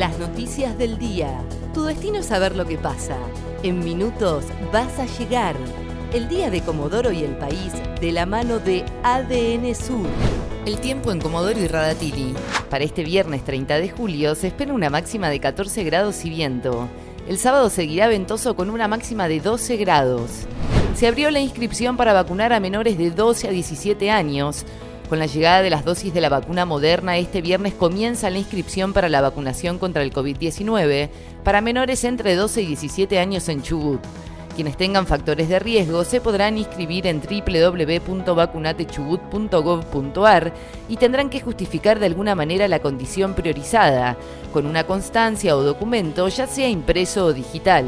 Las noticias del día. Tu destino es saber lo que pasa. En minutos vas a llegar. El día de Comodoro y el país de la mano de ADN Sur. El tiempo en Comodoro y Radatili. Para este viernes 30 de julio se espera una máxima de 14 grados y viento. El sábado seguirá ventoso con una máxima de 12 grados. Se abrió la inscripción para vacunar a menores de 12 a 17 años. Con la llegada de las dosis de la vacuna moderna, este viernes comienza la inscripción para la vacunación contra el COVID-19 para menores entre 12 y 17 años en Chubut. Quienes tengan factores de riesgo se podrán inscribir en www.vacunatechubut.gov.ar y tendrán que justificar de alguna manera la condición priorizada, con una constancia o documento, ya sea impreso o digital.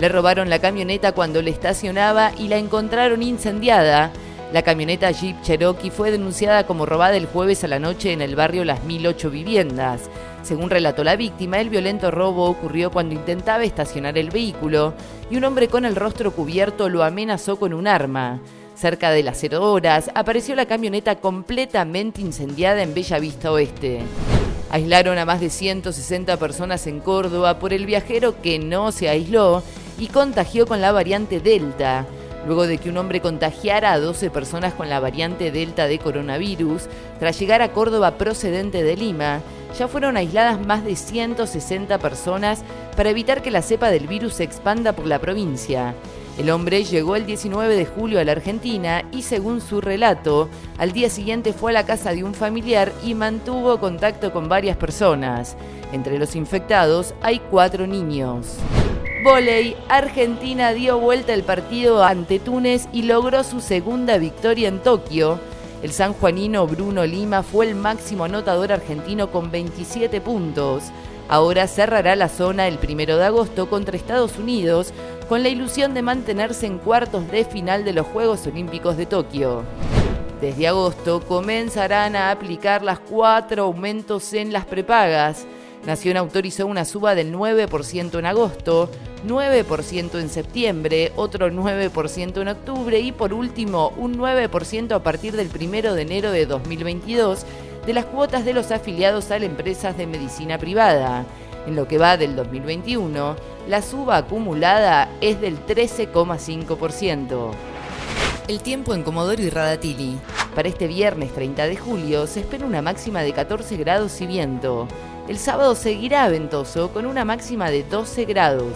Le robaron la camioneta cuando le estacionaba y la encontraron incendiada. La camioneta Jeep Cherokee fue denunciada como robada el jueves a la noche en el barrio Las 1008 Viviendas. Según relató la víctima, el violento robo ocurrió cuando intentaba estacionar el vehículo y un hombre con el rostro cubierto lo amenazó con un arma. Cerca de las 0 horas apareció la camioneta completamente incendiada en Bella Vista Oeste. Aislaron a más de 160 personas en Córdoba por el viajero que no se aisló y contagió con la variante Delta luego de que un hombre contagiara a 12 personas con la variante Delta de coronavirus, tras llegar a Córdoba procedente de Lima, ya fueron aisladas más de 160 personas para evitar que la cepa del virus se expanda por la provincia. El hombre llegó el 19 de julio a la Argentina y según su relato, al día siguiente fue a la casa de un familiar y mantuvo contacto con varias personas. Entre los infectados hay cuatro niños. Voley, Argentina dio vuelta el partido ante Túnez y logró su segunda victoria en Tokio. El sanjuanino Bruno Lima fue el máximo anotador argentino con 27 puntos. Ahora cerrará la zona el primero de agosto contra Estados Unidos con la ilusión de mantenerse en cuartos de final de los Juegos Olímpicos de Tokio. Desde agosto comenzarán a aplicar las cuatro aumentos en las prepagas. Nación autorizó una suba del 9% en agosto, 9% en septiembre, otro 9% en octubre y por último un 9% a partir del 1 de enero de 2022 de las cuotas de los afiliados a las empresas de medicina privada. En lo que va del 2021, la suba acumulada es del 13,5%. El tiempo en Comodoro y Radatili. Para este viernes 30 de julio se espera una máxima de 14 grados y viento. El sábado seguirá ventoso con una máxima de 12 grados.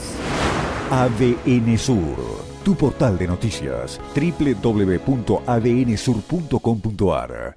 ADN Sur, tu portal de noticias, www.adnsur.com.ar